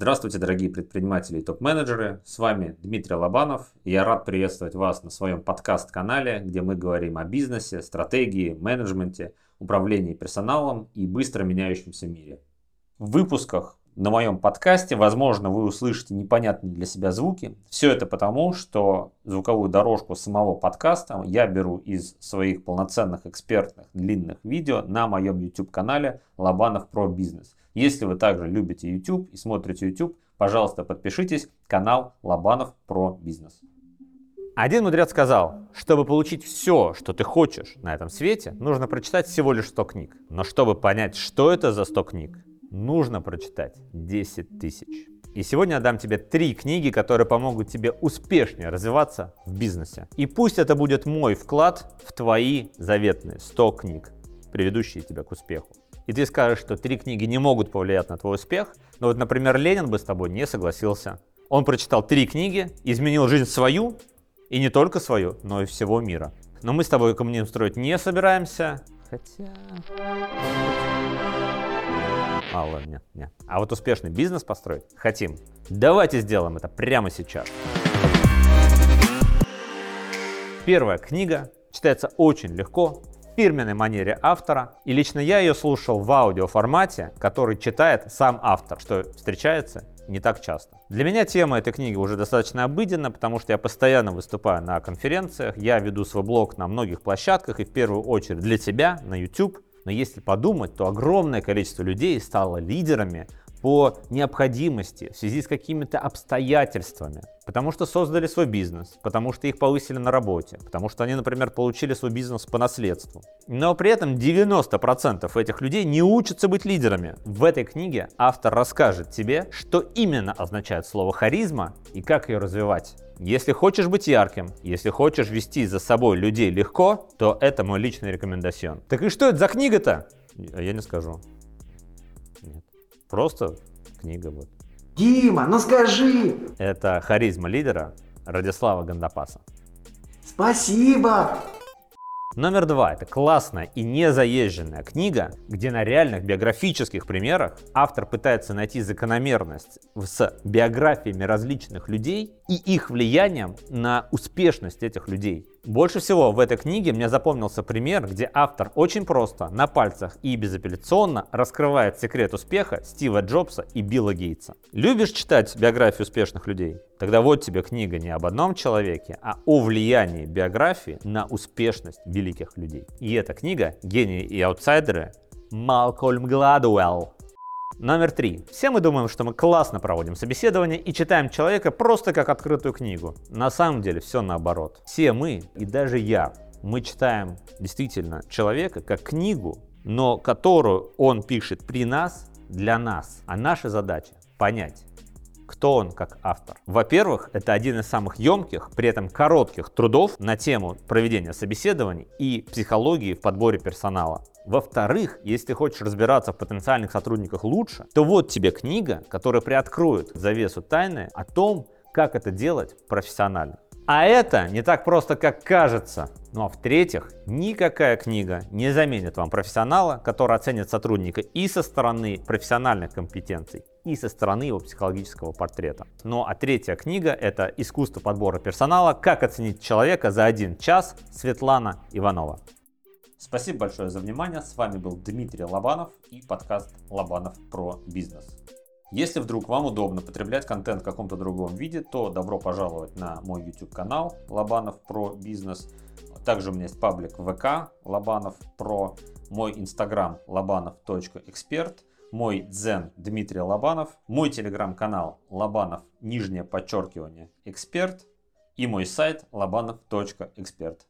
Здравствуйте, дорогие предприниматели и топ-менеджеры. С вами Дмитрий Лобанов. Я рад приветствовать вас на своем подкаст-канале, где мы говорим о бизнесе, стратегии, менеджменте, управлении персоналом и быстро меняющемся мире. В выпусках на моем подкасте, возможно, вы услышите непонятные для себя звуки. Все это потому, что звуковую дорожку самого подкаста я беру из своих полноценных экспертных длинных видео на моем YouTube-канале Лобанов про бизнес. Если вы также любите YouTube и смотрите YouTube, пожалуйста, подпишитесь, канал Лобанов про бизнес. Один мудрец сказал, чтобы получить все, что ты хочешь на этом свете, нужно прочитать всего лишь 100 книг. Но чтобы понять, что это за 100 книг, нужно прочитать 10 тысяч. И сегодня я дам тебе три книги, которые помогут тебе успешнее развиваться в бизнесе. И пусть это будет мой вклад в твои заветные 100 книг, приведущие тебя к успеху и ты скажешь, что три книги не могут повлиять на твой успех, но вот, например, Ленин бы с тобой не согласился. Он прочитал три книги, изменил жизнь свою, и не только свою, но и всего мира. Но мы с тобой коммунизм строить не собираемся. Хотя... А, ладно, нет, нет. А вот успешный бизнес построить хотим. Давайте сделаем это прямо сейчас. Первая книга читается очень легко, фирменной манере автора, и лично я ее слушал в аудиоформате, который читает сам автор, что встречается не так часто. Для меня тема этой книги уже достаточно обыденна, потому что я постоянно выступаю на конференциях, я веду свой блог на многих площадках и в первую очередь для тебя на YouTube. Но если подумать, то огромное количество людей стало лидерами по необходимости, в связи с какими-то обстоятельствами, потому что создали свой бизнес, потому что их повысили на работе, потому что они, например, получили свой бизнес по наследству. Но при этом 90% этих людей не учатся быть лидерами. В этой книге автор расскажет тебе, что именно означает слово харизма и как ее развивать. Если хочешь быть ярким, если хочешь вести за собой людей легко, то это мой личный рекомендацион. Так и что это за книга-то? Я не скажу. Просто книга вот. Дима, ну скажи! Это харизма лидера Радислава Гандапаса. Спасибо! Номер два. Это классная и незаезженная книга, где на реальных биографических примерах автор пытается найти закономерность с биографиями различных людей и их влиянием на успешность этих людей. Больше всего в этой книге мне запомнился пример, где автор очень просто, на пальцах и безапелляционно раскрывает секрет успеха Стива Джобса и Билла Гейтса. Любишь читать биографии успешных людей? Тогда вот тебе книга не об одном человеке, а о влиянии биографии на успешность великих людей. И эта книга «Гении и аутсайдеры» Малкольм Гладуэлл Номер три. Все мы думаем, что мы классно проводим собеседование и читаем человека просто как открытую книгу. На самом деле все наоборот. Все мы, и даже я, мы читаем действительно человека как книгу, но которую он пишет при нас, для нас. А наша задача понять, кто он как автор. Во-первых, это один из самых емких, при этом коротких трудов на тему проведения собеседований и психологии в подборе персонала. Во-вторых, если хочешь разбираться в потенциальных сотрудниках лучше, то вот тебе книга, которая приоткроет завесу тайны о том, как это делать профессионально. А это не так просто, как кажется. Ну а в-третьих, никакая книга не заменит вам профессионала, который оценит сотрудника и со стороны профессиональных компетенций, и со стороны его психологического портрета. Ну а третья книга – это «Искусство подбора персонала. Как оценить человека за один час» Светлана Иванова. Спасибо большое за внимание. С вами был Дмитрий Лобанов и подкаст Лобанов про бизнес. Если вдруг вам удобно потреблять контент в каком-то другом виде, то добро пожаловать на мой YouTube канал Лобанов про бизнес. Также у меня есть паблик ВК Лобанов про, мой инстаграм лобанов.эксперт, мой дзен Дмитрий Лобанов, мой телеграм-канал Лобанов, нижнее подчеркивание, эксперт и мой сайт лобанов.эксперт.